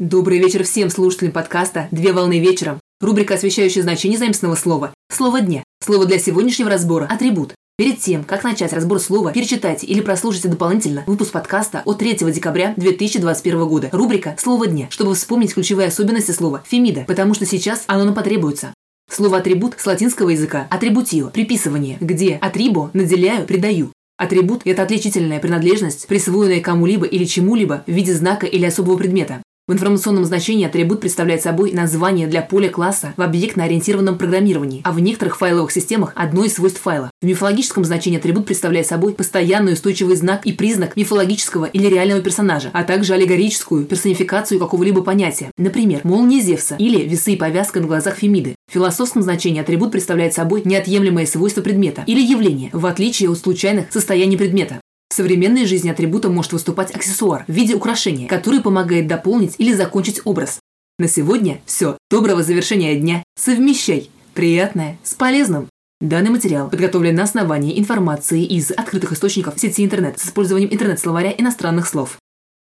Добрый вечер всем слушателям подкаста «Две волны вечером». Рубрика, освещающая значение заимственного слова. Слово дня. Слово для сегодняшнего разбора – атрибут. Перед тем, как начать разбор слова, перечитайте или прослушайте дополнительно выпуск подкаста от 3 декабря 2021 года. Рубрика «Слово дня», чтобы вспомнить ключевые особенности слова «фемида», потому что сейчас оно нам потребуется. Слово «атрибут» с латинского языка «атрибутио» – приписывание, где «атрибо» – наделяю, придаю. Атрибут – это отличительная принадлежность, присвоенная кому-либо или чему-либо в виде знака или особого предмета. В информационном значении атрибут представляет собой название для поля класса в объектно-ориентированном программировании, а в некоторых файловых системах – одно из свойств файла. В мифологическом значении атрибут представляет собой постоянный устойчивый знак и признак мифологического или реального персонажа, а также аллегорическую персонификацию какого-либо понятия. Например, молния Зевса или весы и повязка на глазах Фемиды. В философском значении атрибут представляет собой неотъемлемое свойство предмета или явления, в отличие от случайных состояний предмета. Современной жизни атрибутом может выступать аксессуар в виде украшения, который помогает дополнить или закончить образ. На сегодня все. Доброго завершения дня. Совмещай приятное с полезным. Данный материал подготовлен на основании информации из открытых источников сети интернет с использованием интернет-словаря иностранных слов.